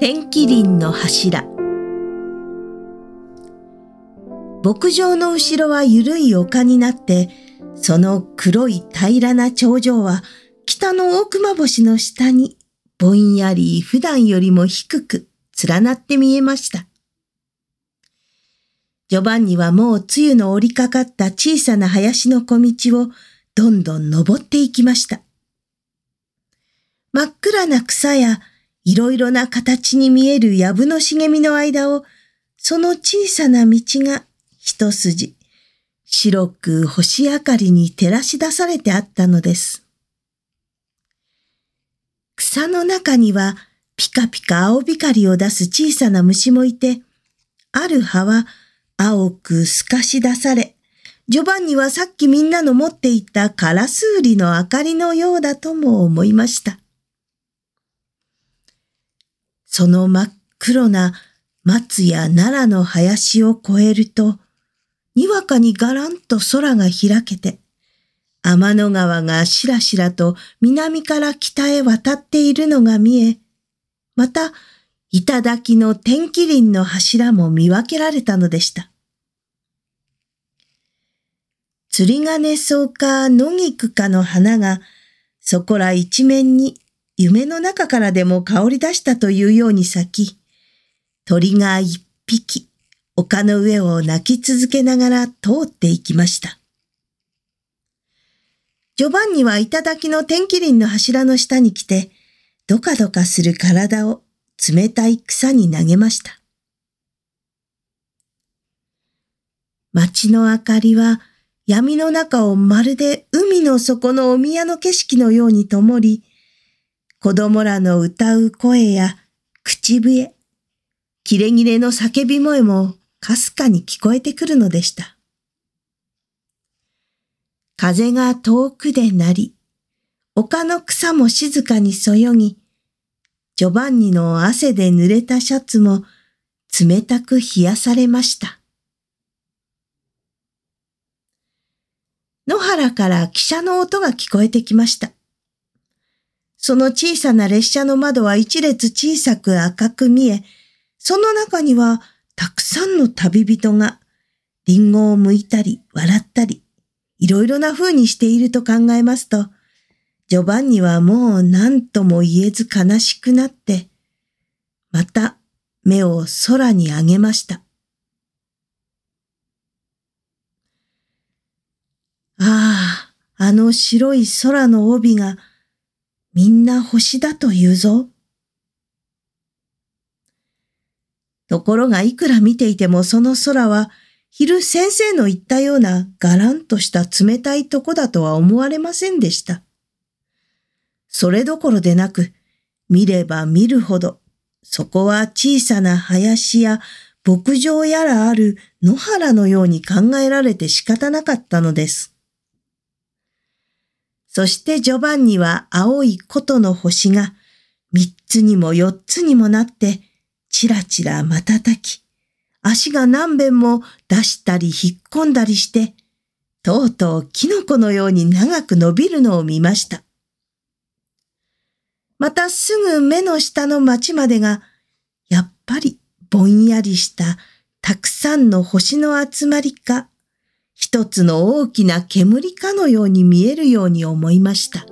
天気林の柱牧場の後ろは緩い丘になってその黒い平らな頂上は北の大熊星の下にぼんやり普段よりも低く連なって見えました。ジョバンニはもう梅雨の折りかかった小さな林の小道をどんどん登っていきました。真っ暗な草やいろいろな形に見える藪の茂みの間を、その小さな道が一筋、白く星明かりに照らし出されてあったのです。草の中にはピカピカ青光を出す小さな虫もいて、ある葉は青く透かし出され、ジョバンニはさっきみんなの持っていたカラスウリの明かりのようだとも思いました。その真っ黒な松や奈良の林を越えると、にわかにがらんと空が開けて、天の川がしらしらと南から北へ渡っているのが見え、また、頂の天気林の柱も見分けられたのでした。釣り金草か野菊かの花が、そこら一面に夢の中からでも香り出したというように咲き、鳥が一匹、丘の上を泣き続けながら通っていきました。ジョバンニは頂の天気林の柱の下に来て、どかどかする体を冷たい草に投げました。街の明かりは闇の中をまるで海の底のお宮の景色のように灯り、子供らの歌う声や口笛、キレキレの叫び声もかすかに聞こえてくるのでした。風が遠くで鳴り、丘の草も静かにそよぎ、ジョバンニの汗で濡れたシャツも冷たく冷やされました。野原から汽車の音が聞こえてきました。その小さな列車の窓は一列小さく赤く見え、その中にはたくさんの旅人がリンゴを剥いたり笑ったり、いろいろな風にしていると考えますと、ジョバンニはもう何とも言えず悲しくなって、また目を空に上げました。ああ、あの白い空の帯がみんな星だと言うぞ。ところがいくら見ていてもその空は昼先生の言ったようながらんとした冷たいとこだとは思われませんでした。それどころでなく、見れば見るほど、そこは小さな林や牧場やらある野原のように考えられて仕方なかったのです。そしてジョバンニは青い琴の星が三つにも四つにもなってちらちら瞬き、足が何遍も出したり引っ込んだりして、とうとうキノコのように長く伸びるのを見ました。またすぐ目の下の町までが、やっぱりぼんやりしたたくさんの星の集まりか、一つの大きな煙かのように見えるように思いました。